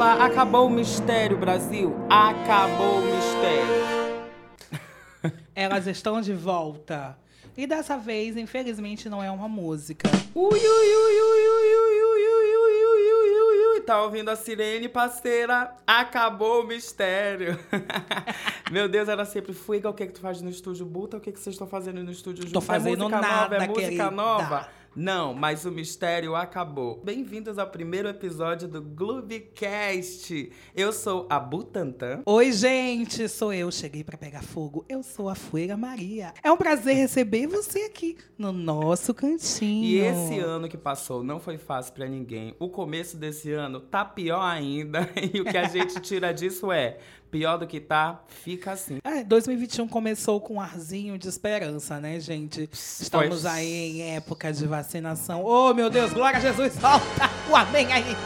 falar. Acabou o mistério, Brasil. Acabou o mistério. Elas estão de volta. E dessa vez, infelizmente, não é uma música. Ui, ui, ui, ui, ui, ui, ui, ui, ui, ui, ui, ui. Tá ouvindo a sirene, parceira? Acabou o mistério. Meu Deus, era sempre Fuiga, o que que tu faz no estúdio? Buta, o que que vocês estão fazendo no estúdio junto? Tô fazendo é música nada, nova, é música querida. nova? Não, mas o mistério acabou. Bem-vindos ao primeiro episódio do Globecast. Eu sou a Butantan. Oi, gente, sou eu. Cheguei pra pegar fogo. Eu sou a Fueira Maria. É um prazer receber você aqui no nosso cantinho. E esse ano que passou não foi fácil pra ninguém. O começo desse ano tá pior ainda. E o que a gente tira disso é: pior do que tá, fica assim. É, 2021 começou com um arzinho de esperança, né, gente? Estamos Pois. aí em época de vacinação. Oh, meu Deus, glória a Jesus, solta o amém aí.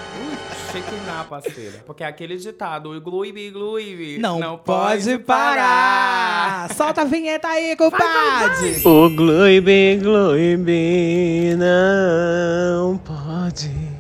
Shekinah, parceira. Porque é aquele ditado, igluibe, igluibe. Não, pode, parar. Solta a vinheta aí, compadre. O Gloibe, Gloibe não pode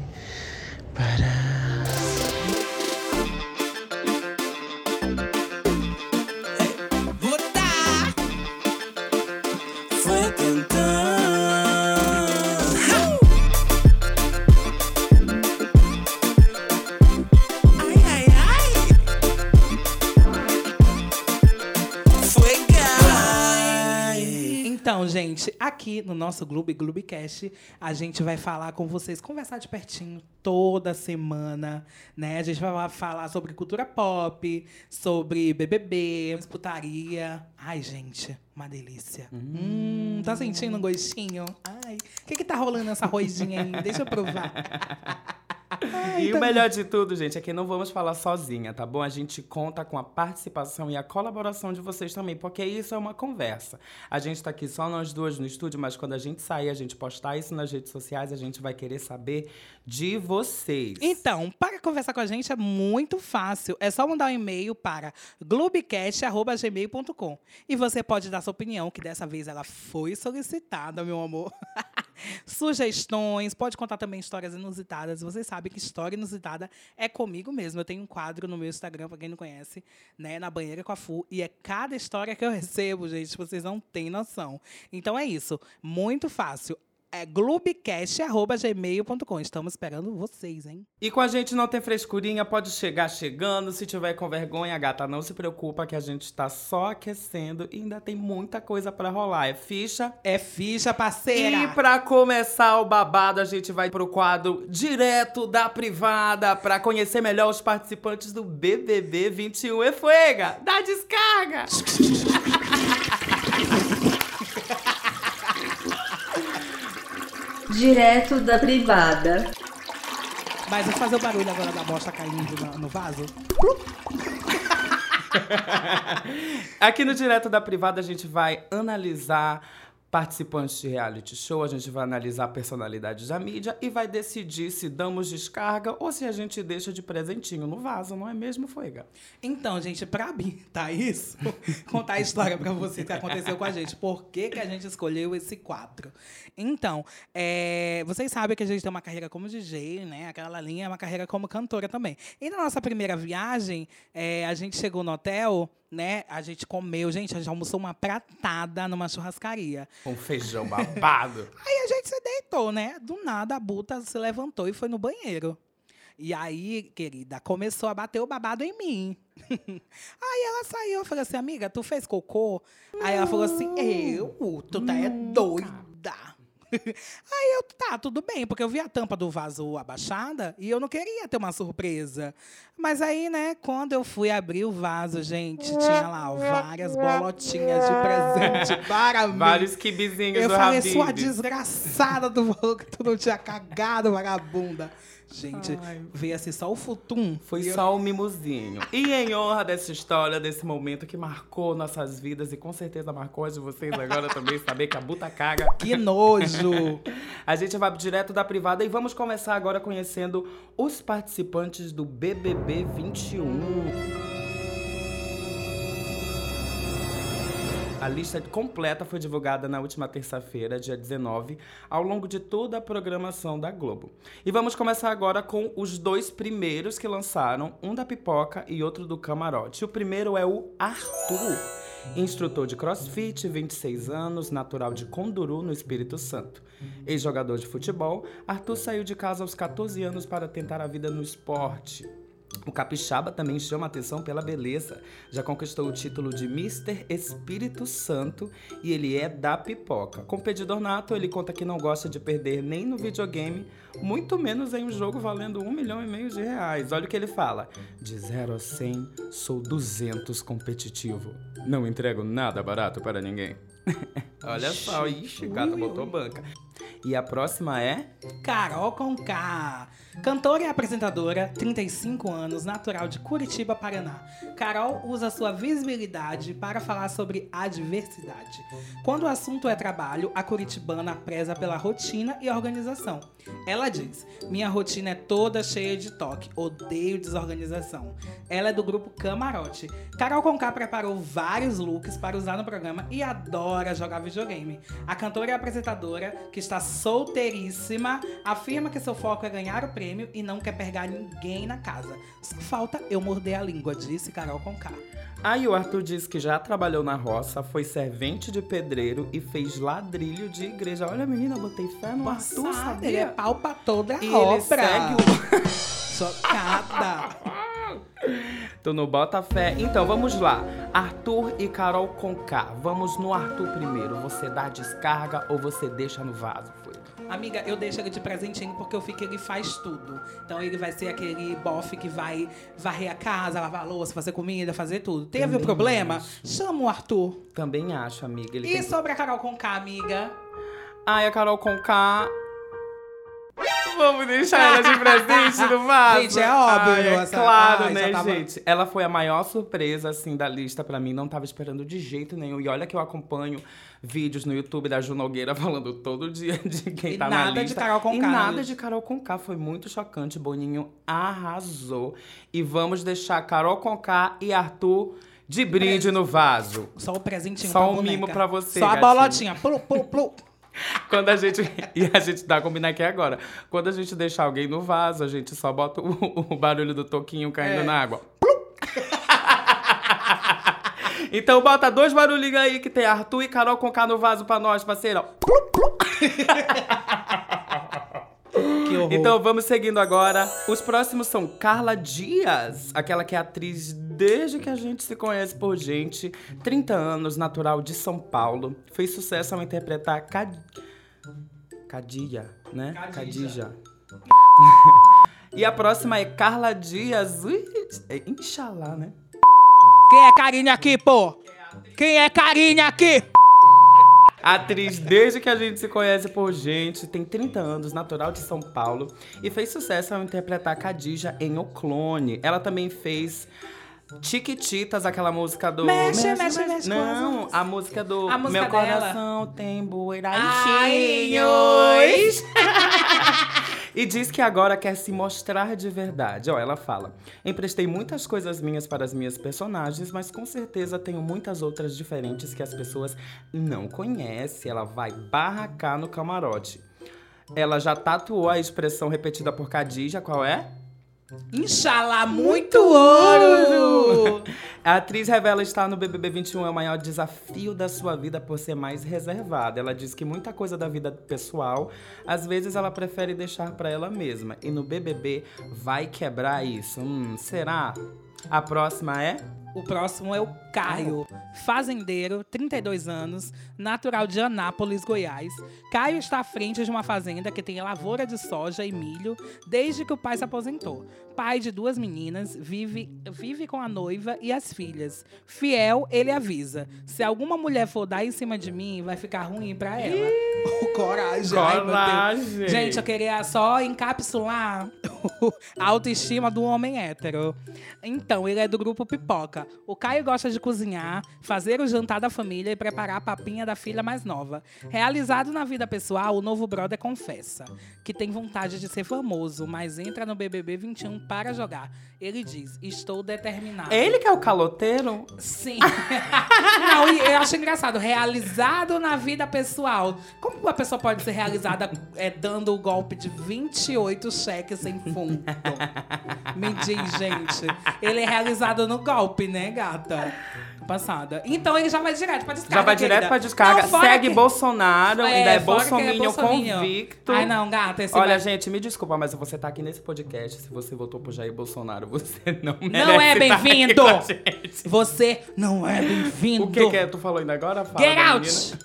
gente, aqui no nosso Gloob Gloobcast, a gente vai falar com vocês, conversar de pertinho toda semana, né? A gente vai falar sobre cultura pop, sobre BBB, putaria. Ai, gente, uma delícia. Hum, tá sentindo um gostinho? Ai, o que que tá rolando nessa roidinha aí? Deixa eu provar. Ai, E tá- o melhor de tudo, gente, é que não vamos falar sozinha, tá bom? A gente conta com a participação e a colaboração de vocês também, porque isso é uma conversa. A gente tá aqui só nós duas no estúdio, mas quando a gente sair, a gente postar isso nas redes sociais, a gente vai querer saber de vocês. Então, para conversar com a gente é muito fácil. É só mandar um e-mail para globecast.gmail.com. E você pode dar sua opinião, que dessa vez ela foi solicitada, meu amor. Sugestões, pode contar também histórias inusitadas. Você sabe que história inusitada é comigo mesmo. Eu tenho um quadro no meu Instagram, para quem não conhece, né, na banheira com a Fu, e é cada história que eu recebo, gente, vocês não têm noção. Então é isso, muito fácil. É globecast.gmail.com. Estamos esperando vocês, hein? E com a gente não tem frescurinha, pode chegar chegando. Se tiver com vergonha, gata, não se preocupa que a gente tá só aquecendo e ainda tem muita coisa pra rolar. É ficha. É ficha, parceira. E pra começar o babado, a gente vai pro quadro direto da privada pra conhecer melhor os participantes do BBB 21 e Fuega. Dá descarga! Direto da privada. Mas vou fazer o barulho agora da bosta caindo na- no vaso. Aqui no Direto da Privada a gente vai analisar participantes de reality show, a gente vai analisar personalidades da mídia e vai decidir se damos descarga ou se a gente deixa de presentinho no vaso, não é mesmo, Fuega? Então, gente, pra habilitar isso, contar a história pra você que aconteceu com a gente. Por que, que a gente escolheu esse quadro? Então, é, vocês sabem que a gente tem uma carreira como DJ, né? Aquela linha é uma carreira como cantora também. E na nossa primeira viagem, é, a gente chegou no hotel, né? A gente comeu, gente, a gente almoçou uma pratada numa churrascaria. Com feijão babado. Aí a gente se deitou, né? Do nada a Buta se levantou e foi no banheiro. E aí, querida, começou a bater o babado em mim. aí ela saiu, eu falei assim, amiga, tu fez cocô? Aí ela falou assim, eu? Tu tá é doida. Aí eu, tá, tudo bem, porque eu vi a tampa do vaso abaixada e eu não queria ter uma surpresa. Mas aí, né, quando eu fui abrir o vaso, gente, tinha lá várias bolotinhas de presente para mim. Vários kibizinhos Eu do falei, Habib. sua desgraçada do valor que tu não tinha cagado, vagabunda. Gente, veio assim só o futum. Foi eu- só um mimosinho. E em honra dessa história, desse momento que marcou nossas vidas e com certeza marcou as de vocês agora também, saber que a buta caga. Que nojo! A gente vai direto da privada e vamos começar agora conhecendo os participantes do BBB 21. A lista completa foi divulgada na última terça-feira, dia 19, ao longo de toda a programação da Globo. E vamos começar agora com os dois primeiros que lançaram, um da Pipoca e outro do Camarote. O primeiro é o Arthur. Instrutor de crossfit, 26 anos, natural de Conduru, no Espírito Santo. Ex-jogador de futebol, Arthur saiu de casa aos 14 anos para tentar a vida no esporte. O capixaba também chama atenção pela beleza. Já conquistou o título de Mister Espírito Santo e ele é da pipoca. Competidor nato, ele conta que não gosta de perder nem no videogame, muito menos em um jogo valendo um milhão e meio de reais. Olha o que ele fala: de 0 a 100, sou 200 competitivo. Não entrego nada barato para ninguém. Olha só, ixi, gata botou banca. E a próxima é Carol Conká. Cantora e apresentadora, 35 anos, natural de Curitiba, Paraná. Carol usa sua visibilidade para falar sobre a diversidade. Quando o assunto é trabalho, a curitibana preza pela rotina e organização. Ela diz: Minha rotina é toda cheia de toque, odeio desorganização. Ela é do grupo Camarote. Carol Conká preparou vários looks para usar no programa e adora jogar videogame. A cantora e apresentadora, que está solteiríssima, afirma que seu foco é ganhar o prêmio e não quer pegar ninguém na casa. Só falta eu morder a língua, disse Carol Conká. Aí o Arthur disse que já trabalhou na roça, foi servente de pedreiro e fez ladrilho de igreja. Olha, menina, botei fé no Arthur, Passada, ele é sabia? pau pra toda a E ele obra. segue o... Chocada. Tu não bota fé. Então, vamos lá. Arthur e Carol Conká. Vamos no Arthur primeiro. Você dá descarga ou você deixa no vaso? Foi. Amiga, eu deixo ele de presentinho porque eu fico que ele faz tudo. Então ele vai ser aquele bofe que vai varrer a casa, lavar a louça, fazer comida, fazer tudo. Teve um problema? acho. Chama o Arthur. Também acho, amiga. Ele E tem... sobre a Carol Conká, amiga? Ai, a Carol Conká... Vamos deixar ela de presente no vaso. Gente, é óbvio, Ai, é essa- claro, ai, né, tava- gente? Ela foi a maior surpresa, assim, da lista pra mim. Não tava esperando de jeito nenhum. E olha que eu acompanho vídeos no YouTube da Ju Nogueira falando todo dia de quem E tá na nada de lista. Carol Conká E na nada lista. de Carol Conká. Foi muito chocante. Boninho arrasou. E vamos deixar Carol Conká e Arthur de brinde no vaso. Só o presentinho Só um boneca. mimo pra você, Só a gatinho. bolotinha. Plu, plu, plu. Quando a gente. E a gente tá combinando aqui agora. Quando a gente deixar alguém no vaso, a gente só bota o, o barulho do toquinho caindo É. na água. então bota dois barulhinhos aí que tem Arthur e Carol Conká no vaso pra nós, horror. Então vamos seguindo agora. Os próximos são Carla Dias, aquela que é atriz desde que a gente se conhece por gente. 30 anos, natural de São Paulo. Fez sucesso ao interpretar Cad... Cadia, né? Cadija. Cadija. e a próxima é Carla Dias. Ui, é Inxalá, né? Quem é carinha aqui, pô? Quem é carinha aqui? Atriz desde que a gente se conhece por gente, tem 30 anos, natural de São Paulo e fez sucesso ao interpretar Cadija em O Clone. Ela também fez Chiquititas, aquela música do. Mexe, mexe, mexe as Não, a música do A música Meu dela. coração tem Ai, bueiraichinhos. E diz que agora quer se mostrar de verdade. Ó, ela fala: Emprestei muitas coisas minhas para as minhas personagens, mas com certeza tenho muitas outras diferentes que as pessoas não conhecem. Ela vai barracar no camarote. Ela já tatuou a expressão repetida por Khadija, qual é? Inxalá, muito ouro! A atriz revela estar no BBB 21 é o maior desafio da sua vida por ser mais reservada. Ela diz que muita coisa da vida pessoal, às vezes ela prefere deixar pra ela mesma. E no BBB vai quebrar isso. Hum, será? A próxima é? O próximo é o Caio, fazendeiro, 32 anos, natural de Anápolis, Goiás. Caio está à frente de uma fazenda que tem lavoura de soja e milho desde que o pai se aposentou. Pai de duas meninas, vive, vive com a noiva e as filhas. Fiel, ele avisa: se alguma mulher for dar em cima de mim, vai ficar ruim pra ela. Coragem. ai. Coragem. Gente, eu queria só encapsular a autoestima do homem hétero. Então, ele é do grupo Pipoca. O Caio gosta de cozinhar, fazer o jantar da família e preparar a papinha da filha mais nova. Realizado na vida pessoal, o novo brother confessa que tem vontade de ser famoso, mas entra no BBB 21 para jogar. Ele diz: Estou determinado. Ele que é o caloteiro? Sim. Não, e eu acho engraçado. Realizado na vida pessoal. Como uma pessoa pode ser realizada é, dando o golpe de 28 cheques sem fundo? Me diz, gente. Ele é realizado no golpe, né, gata? Passada. Então ele já vai direto pra descarga. Já vai direto querida. pra descarga. Não, Segue que- Bolsonaro, É, ainda é é bolsominion bolsominion. convicto. Ai, não, gata. Esse Olha, vai- gente, me desculpa, mas você tá aqui nesse podcast. Se você votou por Jair Bolsonaro, você não merece Não é aqui bem-vindo! Você não é bem-vindo. O que, que é? Tu falou ainda agora? Fala Get out!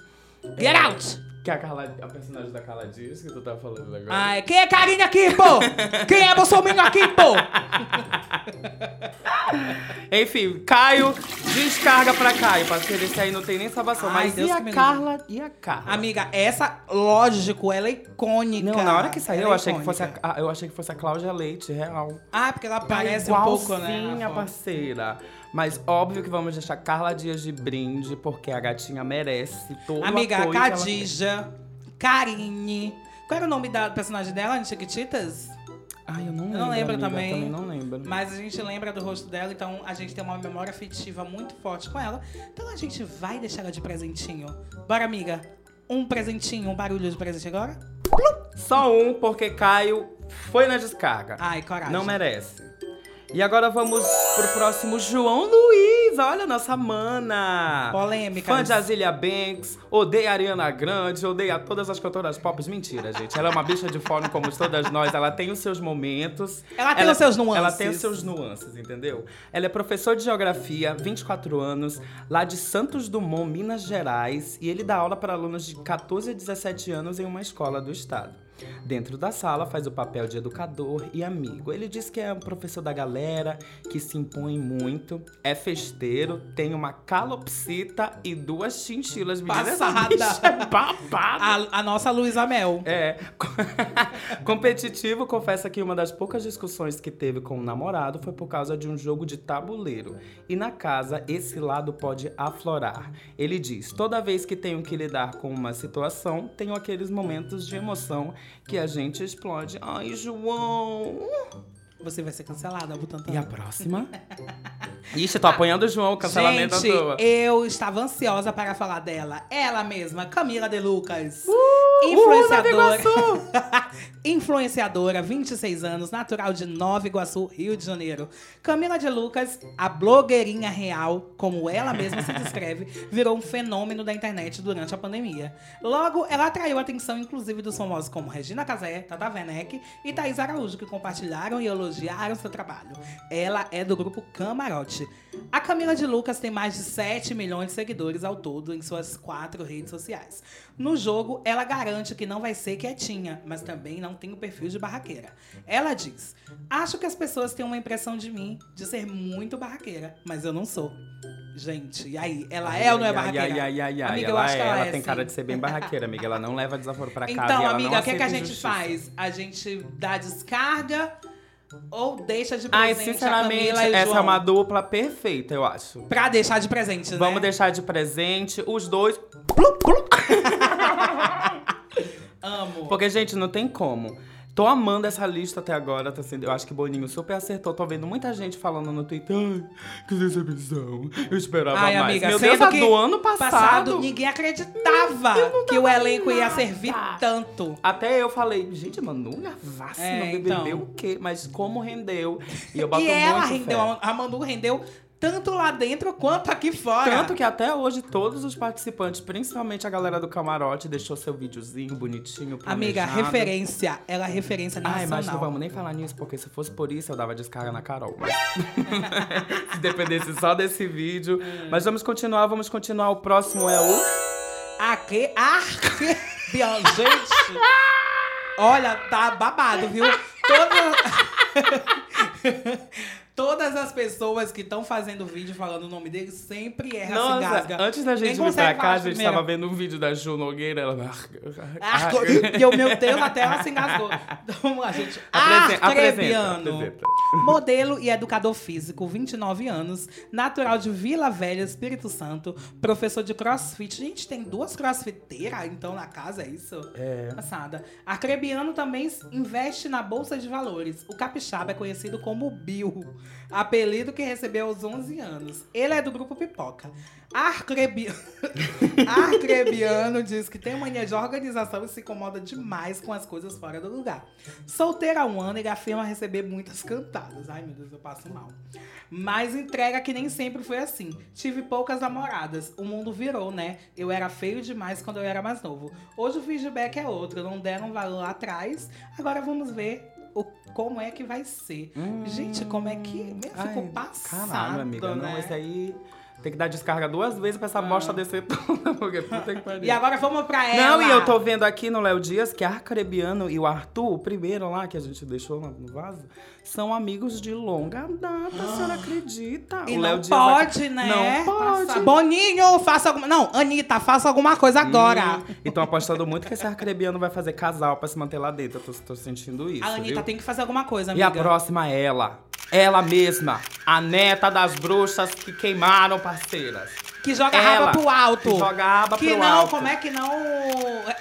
menina. Get out! Que é a, Carla, a personagem da Carla Dias que tu tá falando agora. Ai, quem é carinha aqui, pô? Quem é Bolsonaro aqui, pô? Enfim, Caio, descarga pra Caio, parceiro. Esse aí não tem nem salvação. Ai, Mas Deus e que a Carla? E a Carla? Amiga, essa, lógico, ela é icônica. Não, na hora que saiu, Ela eu é achei, que fosse a, icônica. a- eu achei que fosse a Cláudia Leite, real. Ah, porque ela Tá parece um pouco, né? foto. parceira. Mas óbvio que vamos deixar Carla Dias de brinde, porque a gatinha merece todo Amiga, apoio que ela Khadija, Karine. Qual era o nome da personagem dela em Chiquititas? Ai, eu não lembro. Eu não lembro amiga, também. também não lembro. Mas a gente lembra do rosto dela, então a gente tem uma memória afetiva muito forte com ela. Então a gente vai deixar ela de presentinho. Bora, amiga. Um presentinho, um barulho de presente agora? Só um, porque Caio foi na descarga. Ai, coragem. Não merece. E agora vamos pro próximo João Luiz. Olha, nossa mana. Polêmicas. Fã de Azilia Banks, odeia a Ariana Grande, odeia todas as cantoras pop. Mentira, gente. Ela é uma bicha de fome como todas nós. Ela tem os seus momentos. Ela tem os seus nuances. Ela tem os seus nuances, entendeu? Ela é professora de geografia, 24 anos, lá de Santos Dumont, Minas Gerais. E ele dá aula para alunos de 14 a 17 anos em uma escola do estado. Dentro da sala, faz o papel de educador e amigo. Ele diz que é um professor da galera, que se impõe muito, é festeiro, tem uma calopsita e duas chinchilas. Passada. é babada. A, a nossa Luísa Mel. É. Competitivo, confessa que uma das poucas discussões que teve com o namorado foi por causa de um jogo de tabuleiro. E na casa, esse lado pode aflorar. Ele diz: toda vez que tenho que lidar com uma situação, tenho aqueles momentos de emoção que a gente explode. Ai, João! Você vai ser cancelada, Butantan. E a próxima? Ixi, tô apanhando o João, cancelamento Gente, à toa. eu estava ansiosa para falar dela. Ela mesma, Camila De Lucas. Uh, influenciadora. Iguaçu! influenciadora, 26 anos, natural de Nova Iguaçu, Rio de Janeiro. Camila De Lucas, a blogueirinha real, como ela mesma se descreve, virou um fenômeno da internet durante a pandemia. Logo, ela atraiu a atenção, inclusive, dos famosos como Regina Casé, Tata Werneck e Thaís Araújo, que compartilharam e elogiaram seu trabalho. Ela é do grupo Camarote. A Camila de Lucas tem mais de 7 milhões de seguidores ao todo em suas quatro redes sociais. No jogo, ela garante que não vai ser quietinha, mas também não tem o perfil de barraqueira. Ela diz: Acho que as pessoas têm uma impressão de mim de ser muito barraqueira, mas eu não sou. Gente, e aí? Ela é ou não é Ai, barraqueira? Ai, ai, ai, ai. Amiga, ela eu acho que ela, é, tem sim. cara de ser bem barraqueira, amiga. Ela não leva desaforo pra casa. Então, ela amiga, o que, que a gente faz? A gente dá descarga ou deixa de Ai, presente a sinceramente, e essa é uma dupla perfeita, eu acho. Pra deixar de presente, né? Vamos deixar de presente os dois. Amo. Porque, gente, não tem como. Tô amando essa lista até agora, tá sendo. Eu acho que Boninho super acertou. Tô vendo muita gente falando no Twitter. Ai, que decepção. Eu esperava Ai, mais. amiga, Meu Deus, que do ano passado. ninguém acreditava que o elenco ia servir tanto. Até eu falei, gente, Manu Gavassi É, no BBB então. o quê? Mas como rendeu? E eu boto E ela rendeu, fé. a Manu rendeu tanto lá dentro quanto aqui fora. Tanto que até hoje todos os participantes, principalmente a galera do camarote, deixou seu videozinho bonitinho, Amiga, planejado. referência. Ela é referência Ai, nacional. mas não vamos nem falar nisso, porque se fosse por isso, eu dava descarga na Carol. se dependesse só desse vídeo. Mas vamos continuar, vamos continuar. O próximo é o... Aqui, aqui, gente. Olha, tá babado, viu? Toda... Todas as pessoas que estão fazendo vídeo falando o nome dele sempre erram, se Nossa, engasga. antes da gente vir pra cá, a gente primeiro? tava vendo um vídeo da Ju Nogueira. Ela... Ah, e eu, meu Deus, até ela se engasgou. Então, vamos lá, gente. Apresenta, Modelo e educador físico, 29 anos, natural de Vila Velha, Espírito Santo, professor de crossfit. Gente, tem duas crossfiteiras, então, na casa, é isso? É. Passada. Arcrebiano também investe na Bolsa de Valores. O capixaba é conhecido como Bill, apelido que recebeu aos 11 anos. Ele é do grupo Pipoca. Arcrebiano, Arcrebiano diz que tem mania de organização e se incomoda demais com as coisas fora do lugar. Solteiro há um ano, ele afirma receber muitas cantadas. Ai, meu Deus, eu passo mal. Mas entrega que nem sempre foi assim. Tive poucas namoradas. O mundo virou, né? Eu era feio demais quando eu era mais novo. Hoje o feedback é outro. Não deram valor lá atrás. Agora vamos ver o, como é que vai ser. Gente, como é que. Eu fico Ai, passada, Caralho, amiga. né? Não, esse aí tem que dar descarga duas vezes pra essa amostra descer toda. Porque puta que pariu. E agora vamos pra ela. Não, e eu tô vendo aqui no Léo Dias que a Arcrebiano e o Arthur, o primeiro lá que a gente deixou no vaso, são amigos de longa data, a senhora acredita? E o Léo não Dias pode, aqui- né? Não pode. Passar. Boninho, faça alguma. Não, Anitta, faça alguma coisa agora. Hum, E tão apostando muito que esse Arcrebiano vai fazer casal pra se manter lá dentro. Eu tô, tô sentindo isso. A Anitta viu? tem que fazer alguma coisa, E amiga. a próxima é ela. Ela mesma. A neta das bruxas que queimaram parceiras. Que joga a Ela, raba pro alto. que joga a raba que pro não, alto. como é que não.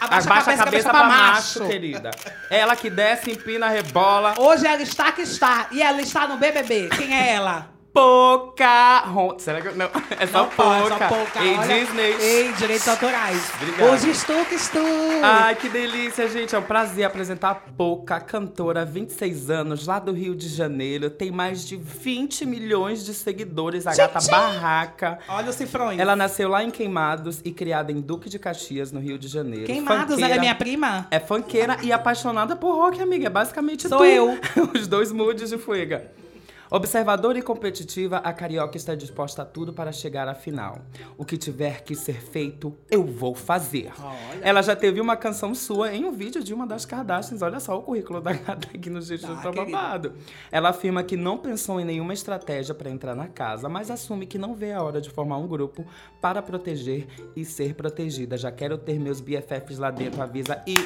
Abaixa, Abaixa, a cabeça, pra macho, querida. Ela que desce, empina, rebola. Hoje ela está que está. E ela está no BBB. Quem é ela? Pocahontas. Será que eu... Não, é só Não pode, Poca. só Poca. Em Olha- Disney. Ei, direitos autorais. Obrigado. Hoje estou que estou. Ai, que delícia, gente. É um prazer apresentar a Poca, cantora, 26 anos, lá do Rio de Janeiro. Tem mais de 20 milhões de seguidores. A gata barraca. Olha os cifrões. Ela nasceu lá em Queimados e criada em Duque de Caxias, no Rio de Janeiro. Queimados, Funkeira. ela é minha prima? É funkeira e apaixonada por rock, amiga. É basicamente Sou tu. eu. Os dois moods de fuega. Observadora e competitiva, a carioca está disposta a tudo para chegar à final. O que tiver que ser feito, eu vou fazer. Olha. Ela já teve uma canção sua em um vídeo de uma das Kardashians. Olha só o currículo da gata aqui no Jejum Tá, tá babado. Ela afirma que não pensou em nenhuma estratégia para entrar na casa, mas assume que não vê a hora de formar um grupo para proteger e ser protegida. Já quero ter meus BFFs lá dentro, avisa e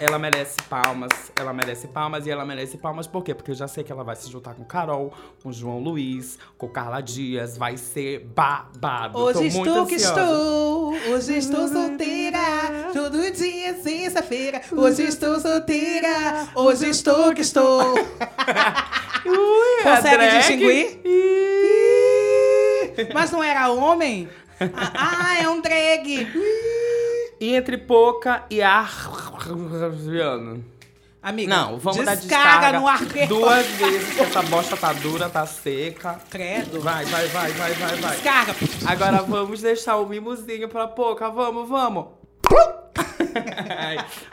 ela merece palmas, ela merece palmas e ela merece palmas por quê? Porque eu já sei que ela vai se juntar com Carol, com João Luiz, com Carla Dias, vai ser babado. Hoje estou que estou, hoje estou solteira, todo dia sexta-feira. Hoje estou solteira, hoje estou que estou. Ui, Consegue distinguir? Mas não era homem? Ah, ah, é um drag. E entre Poca e Arviano. Amiga, Não, vamos dar descarga descarga no arqueiro. duas vezes, que essa bosta tá dura, tá seca. Credo. Vai, vai, vai, vai, vai, vai. Descarga. Agora vamos deixar o mimosinho pra Poca, vamos, vamos.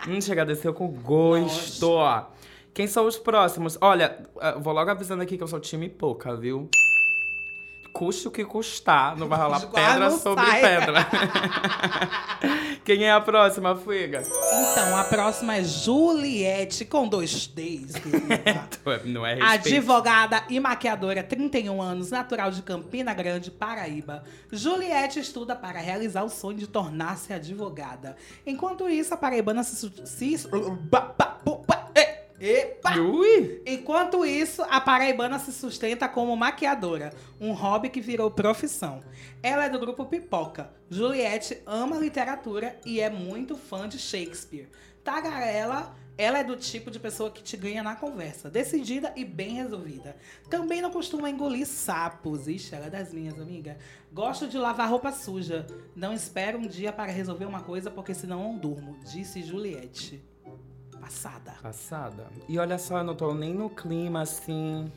Hum, chega, desceu com gosto. Quem são os próximos? Olha, vou logo avisando aqui que eu sou time Poca, viu? Custe o que custar, não vai rolar pedra sobre sai. pedra. Quem é a próxima, Fuiga? Então, a próxima é Juliette, com dois Ds. Não é respeito. Advogada e maquiadora, 31 anos, natural de Campina Grande, Paraíba. Juliette estuda para realizar o sonho de tornar-se advogada. Enquanto isso, a paraibana se... se Epa! Ui! Enquanto isso, a paraibana se sustenta como maquiadora, um hobby que virou profissão. Ela é do grupo Pipoca. Juliette ama literatura e é muito fã de Shakespeare. Tagarela, ela é do tipo de pessoa que te ganha na conversa, decidida e bem resolvida. Também não costuma engolir sapos. Ixi, ela é das minhas, amiga. Gosto de lavar roupa suja. Não espero um dia para resolver uma coisa porque senão não durmo, disse Juliette. Passada. Passada. E olha só, eu não tô nem no clima assim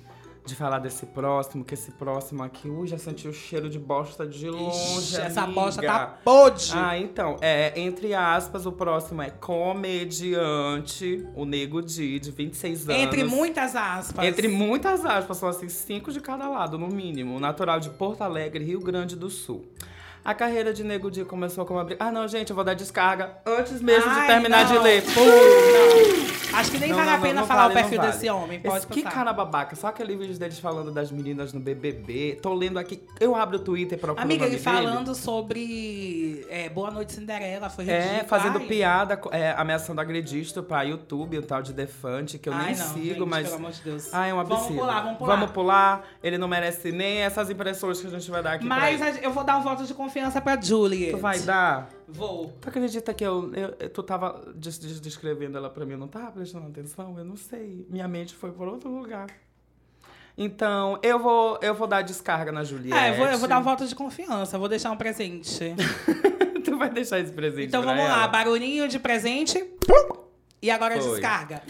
de falar desse próximo, que esse próximo aqui, ui, já senti o cheiro de bosta de longe. Ixi, essa bosta tá podre. Ah, então, é, entre aspas, o próximo é comediante, o Nego Di, de 26 anos. Entre muitas aspas. Entre muitas aspas, são assim, cinco de cada lado, no mínimo. Natural de Porto Alegre, Rio Grande do Sul. A carreira de Nego Di começou com uma briga. Ah, não, gente, eu vou dar descarga antes mesmo de Ai, terminar não. de ler. Pô, não. Acho que nem Não, vale não, a pena não, falar vale, o perfil vale. desse homem. Pode Esse, que cara babaca. Só aquele vídeo deles falando das meninas no BBB. Tô lendo aqui. Eu abro o Twitter e procuro Amiga, o nome ele dele. falando sobre é, Boa Noite Cinderela, foi ridículo. É, fazendo Ai. piada, é, ameaçando agredista pra YouTube, um tal de Defante, que eu Ai, nem sigo, gente, mas. pelo amor de Deus. Ah, é um absurdo. Vamos pular, vamos pular. Vamos pular. Ele não merece nem essas impressões que a gente vai dar aqui Mas eu vou dar um voto de confiança pra Juliet. Tu vai dar? Vou. Tu acredita que eu, eu- tu tava des- des- descrevendo ela pra mim, não tava prestando atenção? Eu não sei. Minha mente foi por outro lugar. Então, eu vou, eu vou dar descarga na Juliette. É, eu vou, eu vou dar voto de confiança, vou deixar um presente. tu vai deixar esse presente Então vamos lá, ela? barulhinho de presente. E agora Foi. descarga.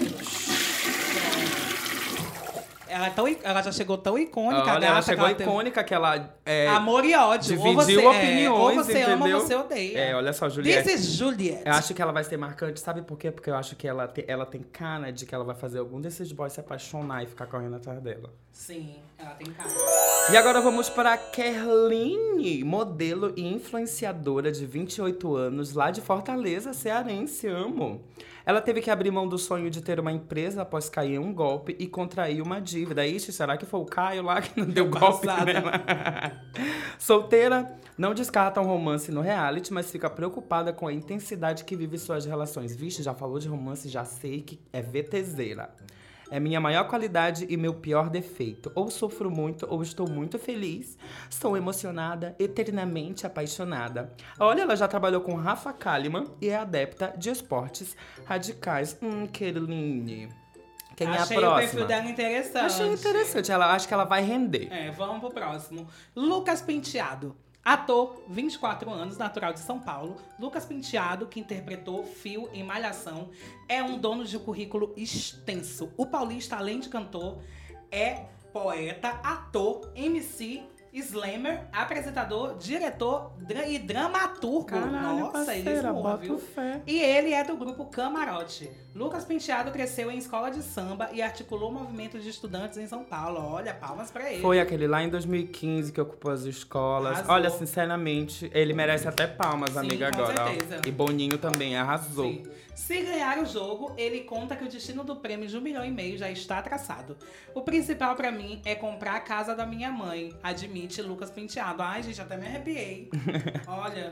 Ela, é tão, ela já chegou tão icônica, Olha, gata, ela que chegou ela teve- icônica que ela é, Amor e ódio. dividiu ou você, opiniões, é, ou você ama entendeu? ou você odeia. É, olha só, Juliette. This is Juliet. Eu acho que ela vai ser marcante, sabe por quê? Porque eu acho que ela, te- ela tem cara de que ela vai fazer algum desses boys se apaixonar e ficar correndo atrás dela. Sim, ela tem cara. E agora vamos para Kerline, modelo e influenciadora de 28 anos, lá de Fortaleza, cearense, amo. Ela teve que abrir mão do sonho de ter uma empresa após cair em um golpe e contrair uma dívida. Ixi, será que foi o Caio lá que não deu golpe nela? Solteira, não descarta um romance no reality, mas fica preocupada com a intensidade que vive suas relações. Vixe, já falou de romance, já sei que é VTZera. É minha maior qualidade e meu pior defeito. Ou sofro muito, ou estou muito feliz. Estou emocionada, eternamente apaixonada. Olha, ela já trabalhou com Rafa Kalimann e é adepta de esportes radicais. Hum, Kerline. Quem Achei é a o próxima? perfil dela interessante. Achei interessante. Ela acho que ela vai render. É, vamos pro próximo. Lucas Penteado. Ator, 24 anos, natural de São Paulo. Lucas Penteado, que interpretou Fio em Malhação, é um dono de currículo extenso. O paulista, além de cantor, é poeta, ator, MC, slammer, apresentador, diretor e dramaturgo. Nossa, ele voa, viu? fé. E ele é do grupo Camarote. Lucas Penteado cresceu em escola de samba e articulou movimentos de estudantes em São Paulo. Olha, palmas pra ele. Foi aquele lá em 2015 que ocupou as escolas. Arrasou. Olha, sinceramente, ele merece até palmas, Sim, amiga, agora. certeza. E Boninho também arrasou. Sim. Se ganhar o jogo, ele conta que o destino do prêmio de um milhão e meio já está traçado. O principal pra mim é comprar a casa da minha mãe, admite Lucas Penteado. Ai, gente, até me arrepiei. Olha.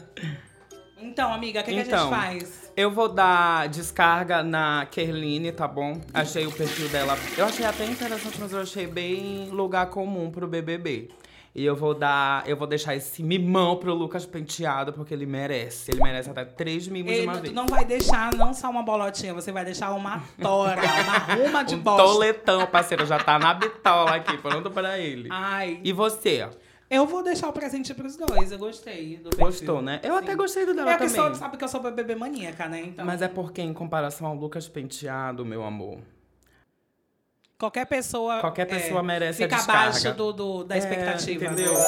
Então, amiga, o que, que a Então, gente faz? Eu vou dar descarga na Kerline, tá bom? Achei o perfil dela. Eu achei até interessante, mas eu achei bem lugar comum pro BBB. E eu vou dar. Eu vou deixar esse mimão pro Lucas Penteado, porque ele merece. Ele merece até três mimos de Ele, uma tu vez. não vai deixar não só uma bolotinha, você vai deixar uma tora, uma ruma de um bosta. toletão, parceiro. Já tá na bitola aqui, pronto pra ele. Ai, E você? Eu vou deixar o presente pros dois. Eu gostei do perfil. Gostou, né? Eu Sim. até gostei do dela É que também. sou, sabe que eu sou BBB maníaca, né? Então, Mas é porque, em comparação ao Lucas Penteado, meu amor. qualquer pessoa. Qualquer pessoa é, merece a fica descarga. abaixo do, do- da É, expectativa. entendeu? né?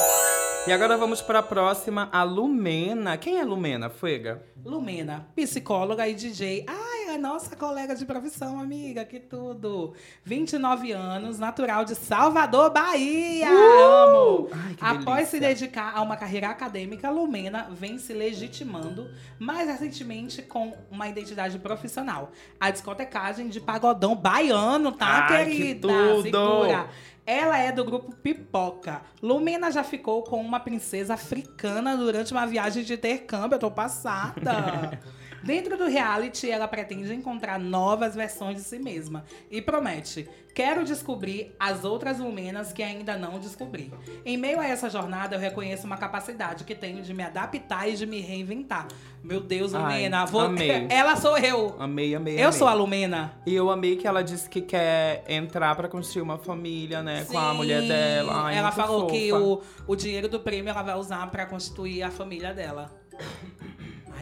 E agora vamos pra próxima, a Lumena. Quem é Lumena, Fuega? Lumena, psicóloga e DJ. Ai, é nossa colega de profissão, amiga, que tudo. 29 anos, natural de Salvador, Bahia. Amo! Ai, que Após se dedicar a uma carreira acadêmica, Lumena vem se legitimando, mais recentemente com uma identidade profissional. A discotecagem de pagodão baiano, tá, Ai, que querida? tudo! Segura. Ela é do grupo Pipoca. Lumena já ficou com uma princesa africana durante uma viagem de intercâmbio. Eu tô passada. Dentro do reality, ela pretende encontrar novas versões de si mesma e promete: quero descobrir as outras Lumenas que ainda não descobri. Em meio a essa jornada, eu reconheço uma capacidade que tenho de me adaptar e de me reinventar. Meu Deus, Ai, Lumena, vou... amei. ela sou eu. Amei, amei, Eu amei. sou a Lumena. E eu amei que ela disse que quer entrar pra construir uma família, né? com a mulher Sim. dela. Ai, ela falou que fofa. o, o dinheiro do prêmio ela vai usar pra constituir a família dela.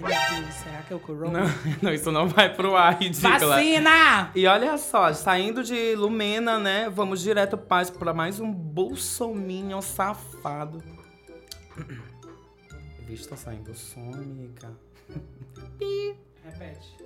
Ai, meu Deus, será que é o corona? Não, não, isso não vai pro ar, ridícula. Vacina! E olha só, saindo de Lumena, né? Vamos direto paz pra mais um bolsominion safado. Vixe, tá saindo som, amiga. Repete.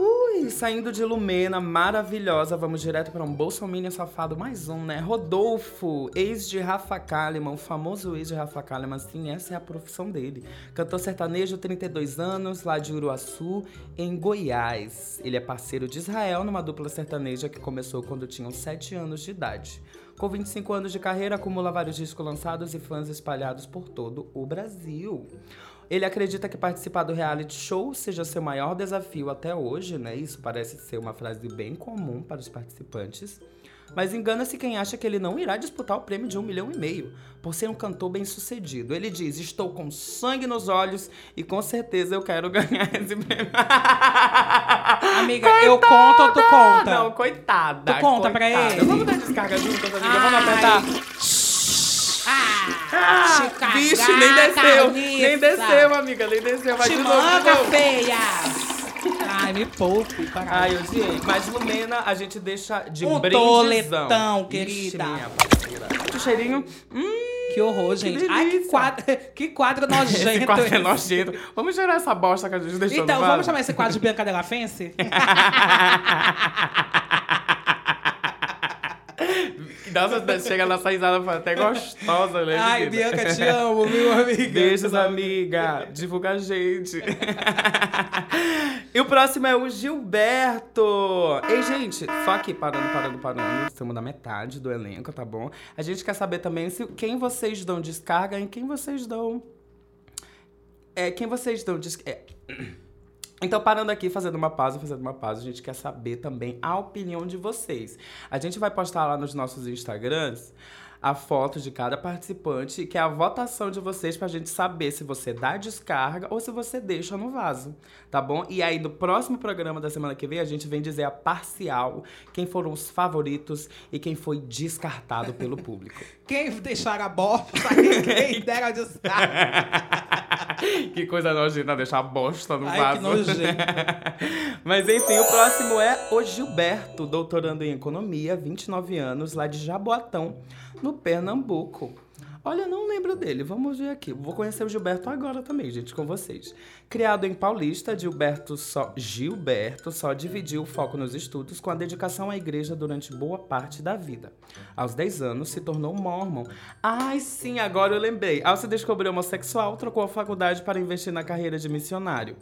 Ui, saindo de Lumena, maravilhosa, vamos direto para um Bolsonaro safado, mais um, né? Rodolfo, ex de Rafa Kalimann, o famoso ex de Rafa Kalimann, sim, essa é a profissão dele. Cantor sertanejo, 32 anos, lá de Uruaçu, em Goiás. Ele é parceiro de Israel numa dupla sertaneja que começou quando tinham 7 anos de idade. Com 25 anos de carreira, acumula vários discos lançados e fãs espalhados por todo o Brasil. Ele acredita que participar do reality show seja seu maior desafio até hoje, né? Isso parece ser uma frase bem comum para os participantes. Mas engana-se quem acha que ele não irá disputar o prêmio de um milhão e meio, por ser um cantor bem sucedido. Ele diz: Estou com sangue nos olhos e com certeza eu quero ganhar esse prêmio. Amiga, eu conto ou tu conta? Não, coitada. Tu conta pra coitada. ele? Vamos dar descarga juntas, amiga. Ai. Vamos apertar. Ah, Ah, vixe, nem desceu. Nem carniça. desceu, amiga. Nem desceu. Vai Te de novo, de manga, novo. feia! Ai, me poupe, caralho. Ai, eu odiei. Mas Lumena, a gente deixa de Um brindezão. toletão, querida. O cheirinho... Hum, Que horror, gente. Ai, que quadro, que quadro nojento. esse quadro é nojento. Vamos tirar essa bosta que a gente deixou Então, vamos chamar esse quadro de Bianca Della Fence? Nossa, chega nessa risada, foi até gostosa, né, Ai? Bianca, te amo, meu amigo. Beijos, amiga. Divulga a gente. e o próximo é o Gilberto. Ei, gente, só aqui, parando, parando, parando. Estamos na metade do elenco, tá bom? A gente quer saber também se quem vocês dão descarga e quem vocês dão. É, quem vocês dão descarga. Então, parando aqui, fazendo uma pausa, fazendo uma pausa, a gente quer saber também a opinião de vocês. A gente vai postar lá nos nossos Instagrams a foto de cada participante, que é a votação de vocês pra gente saber se você dá descarga ou se você deixa no vaso, tá bom? E aí, no próximo programa da semana que vem, a gente vem dizer a parcial, quem foram os favoritos e quem foi descartado pelo público. Quem deixar a bosta, quem der a descarga. que coisa nojenta deixar bosta no Ai, vaso. que nojento. Mas enfim, o próximo é o Gilberto, doutorando em economia, 29 anos, lá de Jaboatão, no Pernambuco. Olha, não lembro dele. Vamos ver aqui. Vou conhecer o Gilberto agora também, gente, com vocês. Criado em Paulista, Gilberto só, Gilberto só dividiu o foco nos estudos com a dedicação à igreja durante boa parte da vida. Aos 10 anos, se tornou mormon. Ai, sim, agora eu lembrei. Ao se descobrir homossexual, trocou a faculdade para investir na carreira de missionário.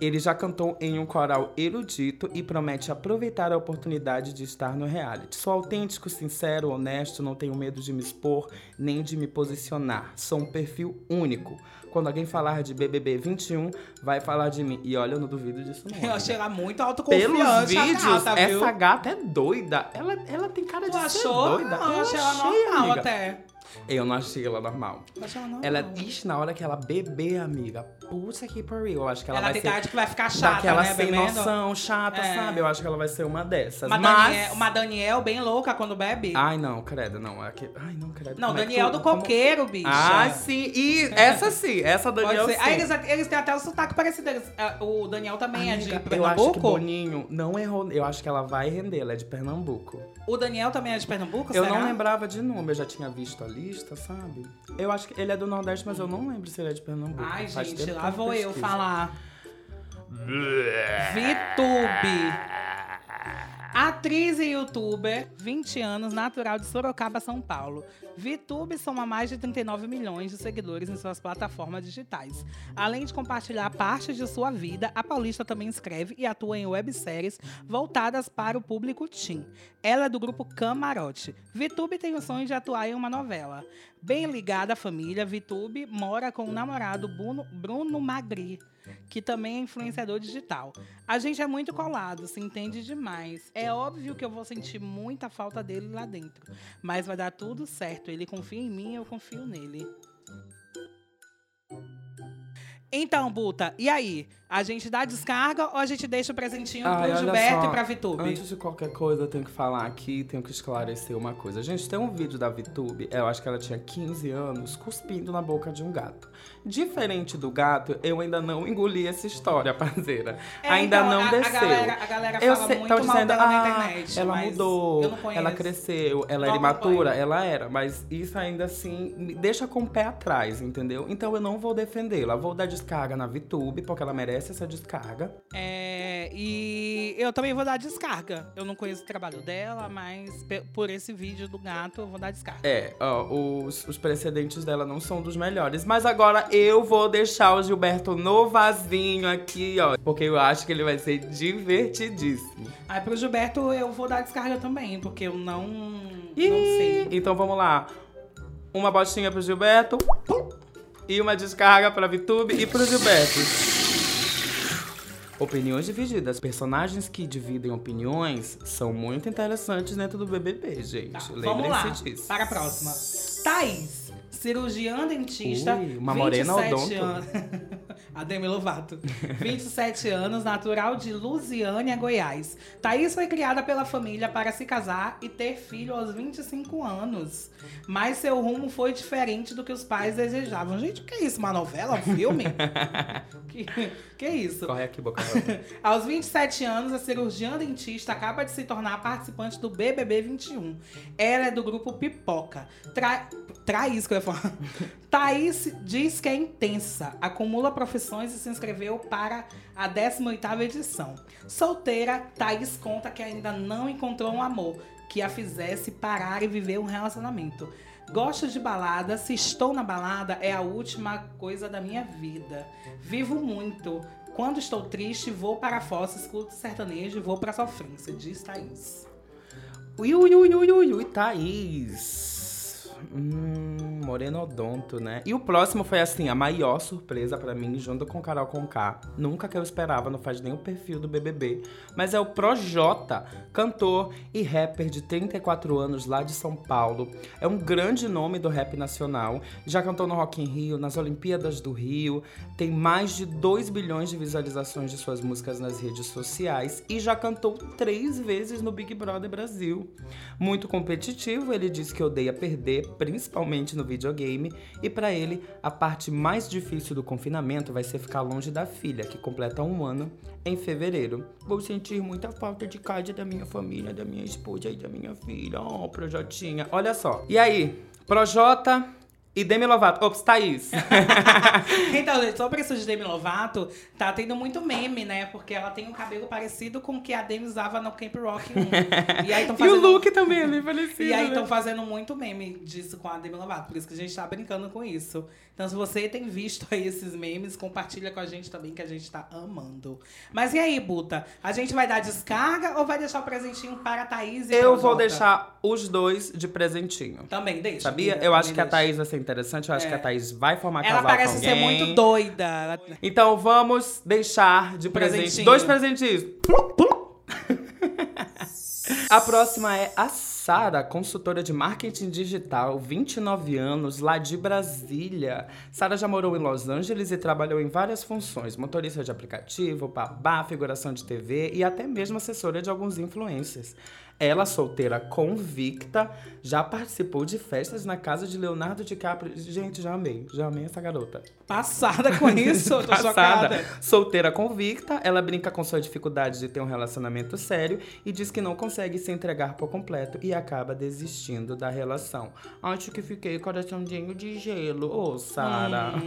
Ele já cantou em um coral erudito e promete aproveitar a oportunidade de estar no reality. Sou autêntico, sincero, honesto, não tenho medo de me expor nem de me posicionar. Sou um perfil único. Quando alguém falar de BBB 21, vai falar de mim. E olha, eu não duvido disso não. Eu achei ela muito Pelos autoconfiante, a vídeos, gata, essa gata é doida. Ela, ela tem cara Tu de ser achou? doida. Não, eu achei ela normal amiga. até. Eu não achei ela normal. Achei ela normal. Ela, ixi, na hora que ela beber, amiga, puta que pariu. Eu acho que ela, Ela vai tem ser que vai ficar chata, daquela né, sem bebendo. noção, chata, É. sabe? Eu acho que ela vai ser uma dessas. Uma, Mas... Daniel, uma Daniel bem louca quando bebe. Ai, não, credo, não. É. Ai, não, credo. não, Como é Daniel tu- do como- Coqueiro, bicha. Ah, sim. E essa sim, essa Daniel sim. Ah, eles, eles têm até o sotaque parecido. Eles- ah, o Daniel também Amiga, é de eu acho que Pernambuco. Boninho não errou. Eu acho que ela vai render, ela é de Pernambuco. O Daniel também é de Pernambuco, Eu será? não lembrava de nome, eu já tinha visto a lista, sabe? Eu acho que ele é do Nordeste, mas eu não lembro se ele é de Pernambuco. Ai, Faz gente, lá vou eu falar. VTube. Atriz e youtuber, 20 anos, natural de Sorocaba, São Paulo. VTube soma mais de 39 milhões de seguidores em suas plataformas digitais. Além de compartilhar partes de sua vida, a paulista também escreve e atua em webséries voltadas para o público teen. Ela é do grupo Camarote. VTube tem o sonho de atuar em uma novela. Bem ligada à família, VTube mora com o namorado Bruno, Bruno Magri, que também é influenciador digital. A gente é muito colado, se entende demais. É óbvio que eu vou sentir muita falta dele lá dentro, mas vai dar tudo certo. Ele confia em mim, eu confio nele. Então, Buta, e aí? A gente dá descarga ou a gente deixa o presentinho Ai, pro Gilberto só, e pra Vitube? Antes de qualquer coisa, eu tenho que falar aqui, tenho que esclarecer uma coisa. Gente, tem um vídeo da Vitube, eu acho que ela tinha 15 anos, cuspindo na boca de um gato. Diferente do gato, eu ainda não engoli essa história, parceira. É, ainda então, não a, desceu. A galera, a galera Eu fala sei, muito mal dizendo, dela na ah, internet. ela mudou, eu não conheço. ela cresceu, ela era imatura, ela era, mas isso ainda assim me deixa com o pé atrás, entendeu? Então eu não vou defendê-la, vou dar descarga na VTube, porque ela merece essa descarga. É, e eu também vou dar descarga. Eu não conheço o trabalho dela, mas por esse vídeo do gato eu vou dar descarga. É, ó, os, os precedentes dela não são dos melhores. Mas agora eu vou deixar o Gilberto no vasinho aqui, ó. Porque eu acho que ele vai ser divertidíssimo. Aí pro Gilberto eu vou dar descarga também, porque eu não, Ih, não sei. Então vamos lá. Uma botinha pro Gilberto. E uma descarga pra Vitube e pro Gilberto. Opiniões divididas. Personagens que dividem opiniões são muito interessantes dentro do BBB, gente. Tá, vamos lá, Lembrem-se disso. para a próxima. Thaís, cirurgiã dentista. Ui, uma morena 27 odonto. anos. A Demi Lovato. 27 anos, natural de Lusiânia, Goiás. Thaís foi criada pela família para se casar e ter filho aos 25 anos. Mas seu rumo foi diferente do que os pais desejavam. Gente, o que é isso? Uma novela? Um filme? que, que é isso? Corre aqui, boca. Aos 27 anos, a cirurgiã dentista acaba de se tornar participante do BBB 21. Ela é do grupo Pipoca. Tra... Thaís, que eu ia falar. Thaís diz que é intensa, acumula profissões e se inscreveu para a 18ª edição. Solteira, Thaís conta que ainda não encontrou um amor que a fizesse parar e viver um relacionamento. Gosto de balada, se estou na balada é a última coisa da minha vida. Vivo muito. Quando estou triste, vou para a fossa, escuto sertanejo e vou para a sofrência, diz Thaís. Ui, ui, ui, ui, ui, ui, Thaís. Hum, Moreno Odonto, né? E o próximo foi assim, a maior surpresa pra mim, junto com Carol Conká. Nunca que eu esperava, não faz nem o perfil do BBB. Mas é o Projota, cantor e rapper de 34 anos lá de São Paulo. É um grande nome do rap nacional. Já cantou no Rock in Rio, nas Olimpíadas do Rio. Tem mais de 2 bilhões de visualizações de suas músicas nas redes sociais. E já cantou três vezes no Big Brother Brasil. Muito competitivo, ele diz que odeia perder, principalmente no videogame, e pra ele a parte mais difícil do confinamento vai ser ficar longe da filha, que completa um ano em fevereiro. Vou sentir muita falta de casa da minha família, da minha esposa e da minha filha. Oh, Projotinha. Olha só. E aí, Projota e Demi Lovato. Ops, Thaís. Então, gente, sobre isso de Demi Lovato, tá tendo muito meme, né? Porque ela tem um cabelo parecido com o que a Demi usava no Camp Rock 1. E aí estão e fazendo... o look também é bem parecido. E aí né? estão fazendo muito meme disso com a Demi Lovato. Por isso que a gente tá brincando com isso. Então, se você tem visto aí esses memes, compartilha com a gente também, que a gente tá amando. Mas e aí, Buta? A gente vai dar descarga ou vai deixar o presentinho para a Thaís e Eu vou deixar os dois de presentinho. Também deixa. Sabia? Eu acho que a deixa. Thaís vai ser interessante. Eu acho É. que a Thaís vai formar Ela casal parece com ser alguém. muito doida. Ela- Então vamos deixar de presente Presentinho. dois presentinhos. A próxima é a Sara, consultora de marketing digital, 29 anos, lá de Brasília. Sara já morou em Los Angeles e trabalhou em várias funções: motorista de aplicativo, babá, figuração de TV e até mesmo assessora de alguns influencers. Ela, solteira convicta, já participou de festas na casa de Leonardo DiCaprio. Gente, já amei, já amei essa garota. Passada com isso, tô Passada. chocada. Solteira convicta, ela brinca com sua dificuldade de ter um relacionamento sério e diz que não consegue se entregar por completo e acaba desistindo da relação. Acho que fiquei coraçãozinho de gelo. Ô, Sara. Hum.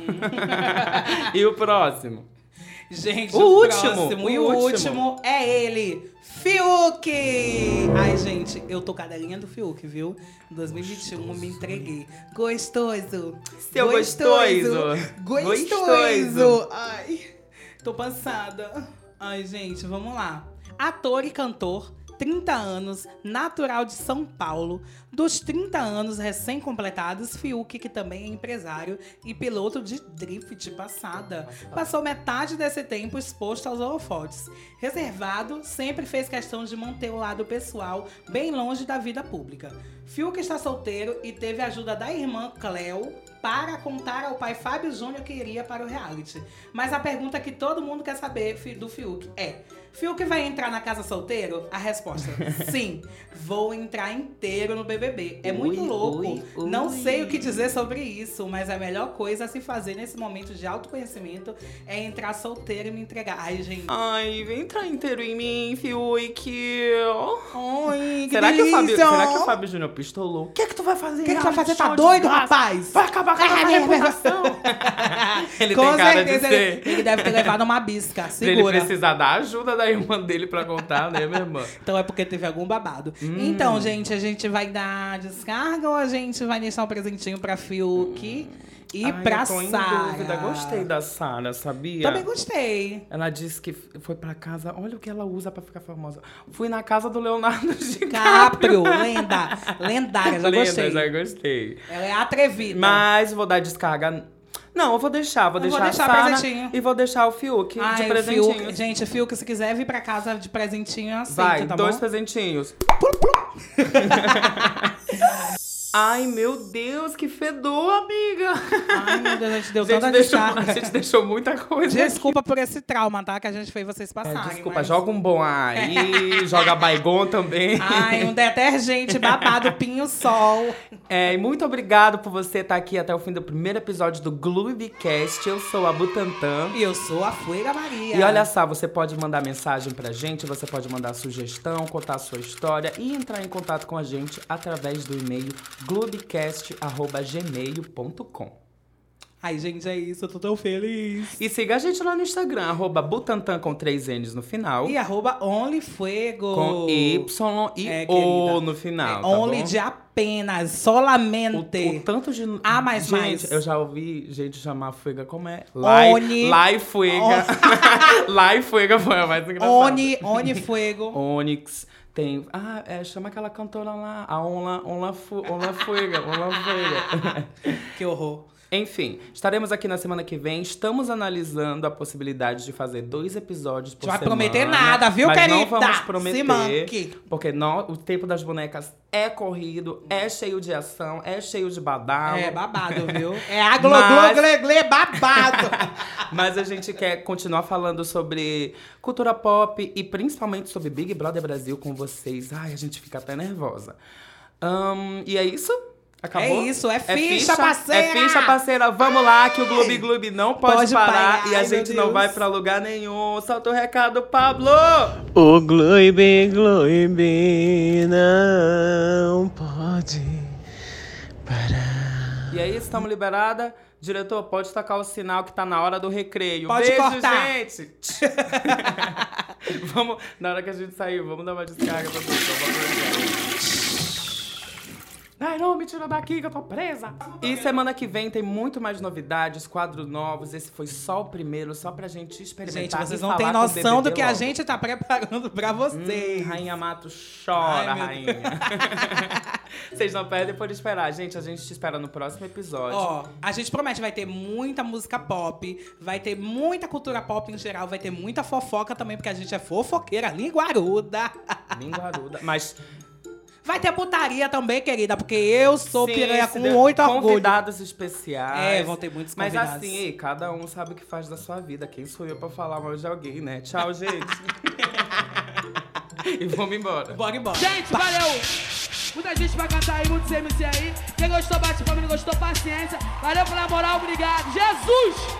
e o próximo? Gente, O o, último, próximo, o e o último. último é ele, Fiuk! Ai, gente, eu tô cadelinha do Fiuk, viu? Em 2021 me entreguei. Gostoso! Seu gostoso. Gostoso! Gostoso. Ai, tô passada. Ai, gente, vamos lá. Ator e cantor, 30 anos, natural de São Paulo. Dos 30 anos recém-completados, Fiuk, que também é empresário e piloto de drift passada, passou metade desse tempo exposto aos holofotes. Reservado, sempre fez questão de manter o lado pessoal bem longe da vida pública. Fiuk está solteiro e teve a ajuda da irmã Cleo para contar ao pai Fábio Júnior que iria para o reality. Mas a pergunta que todo mundo quer saber do Fiuk é: Fiuk vai entrar na casa solteiro? A resposta: sim. Vou entrar inteiro no BBB. É muito Ui, louco. ui, ui. Não sei o que dizer sobre isso, mas a melhor coisa a se fazer nesse momento de autoconhecimento é entrar solteiro e me entregar. Ai, gente. Ai, vem entrar inteiro em mim, Fiuk. Ai, que Será que, o Fábio, delícia! será que o Fábio Júnior pistolou? O que é que tu vai fazer? O que, que tu vai fazer? Tá doido, rapaz? Vai acabar com a nossa É, reputação. ele Com tem cara certeza de ele, ser. ele deve ter levado uma bisca. Pra ele Segura. precisar da ajuda da irmã dele pra contar, né, minha irmã? Então é porque teve algum babado. Hum. Então, gente, a gente vai dar descarga ou a gente vai deixar um presentinho pra Fiuk e Ai, pra Sara? Gostei da Sara, sabia? Também gostei. Ela disse que foi pra casa. Olha o que ela usa pra ficar famosa. Fui na casa do Leonardo DiCaprio. Caprio, lenda. Lendária, já Lenda, gostei. já gostei. Ela é atrevida. Mas vou dar descarga. Não, eu vou deixar. Vou Eu vou deixar, deixar a presentinho. e vou deixar o Fiuk Ai, de o presentinhos. Fiuk, gente, Fiuk, se quiser vir pra casa de presentinho, aceita, Vai, tá dois bom? presentinhos. Ai, meu Deus, que fedor, amiga. Ai, meu Deus, a gente deu A gente, tanta deixou, descarga. a gente deixou muita coisa. Desculpa por esse trauma, tá? Que a gente fez vocês É, passarem. desculpa, mas- joga um bom aí, joga Baigon também. Ai, um detergente babado Pinho Sol. É, e muito obrigado por você estar aqui até o fim do primeiro episódio do Gloobycast. Eu sou a Butantan. E eu sou a Fueira Maria. E olha só, você pode mandar mensagem pra gente, você pode mandar sugestão, contar a sua história e entrar em contato com a gente através do e-mail globecast.gmail.com. Ai, gente, é isso. Eu tô tão feliz. E siga a gente lá no Instagram, arroba Butantan com três N's no final. E arroba OnlyFuego. Com Y e É, O querida. no final. É tá only bom? de apenas, O, solamente. o tanto de. Ah, mais, gente, mais. eu já ouvi gente chamar Fuega como é? Oni. Lai Fuega. Lai Fuega foi a mais engraçada. Oni, Oni Fuego. Onyx. Tem. Ah, é, chama aquela cantora lá. A Onla, Onla, Fu, Onla Fuega. Onla Fuega. que horror. Enfim, estaremos aqui na semana que vem. Estamos analisando a possibilidade de fazer dois episódios por Não vai semana. prometer nada, viu, mas não querida? vamos Se prometer. manque. Porque o tempo das bonecas é corrido, é cheio de ação, é cheio de badalo. É babado, viu? É a glo, Mas- glo, gle, gle, babado. Mas a gente quer continuar falando sobre cultura pop e principalmente sobre Big Brother Brasil com vocês. Ai, a gente fica até nervosa. Ahn, e é isso? Acabou? É isso, é ficha, parceira! É ficha, parceira. Vamos lá, que o Gloob Gloob não pode, Pode parar. parar, e a gente não vai pra lugar nenhum. Solta o recado, Pablo! O Gloibe, Gloibe não pode parar. E aí, estamos liberada? Diretor, pode tacar o sinal que tá na hora do recreio. Pode Beijo, cortar. gente! vamos, na hora que a gente sair, vamos dar uma descarga pra pessoa. Ai, não, me tira daqui que eu tô presa. E semana que vem tem muito mais novidades, quadros novos. Esse foi só o primeiro, só pra gente Gente, experimentar. vocês e não têm noção do que a logo. gente tá preparando pra vocês. Hum, Rainha Mato chora, Ai, rainha. Vocês não perdem por esperar. Gente, a gente te espera no próximo episódio. Ó, a gente promete, vai ter muita música pop, vai ter muita cultura pop em geral, vai ter muita fofoca também, porque a gente é fofoqueira, linguaruda. Linguaruda. Mas Vai ter putaria também, querida, porque eu sou Sim, piranha com muito orgulho. Convidados especiais. É, vão ter muitos Mas convidados. assim, ei, cada um sabe o que faz da sua vida. Quem sou eu pra falar mal de alguém, né? Tchau, gente. e vamos embora. Bora embora. Gente, valeu! Muita gente vai cantar aí, muitos MC aí. Quem gostou, bate palma, não gostou, paciência. Valeu pela moral, obrigado. Jesus!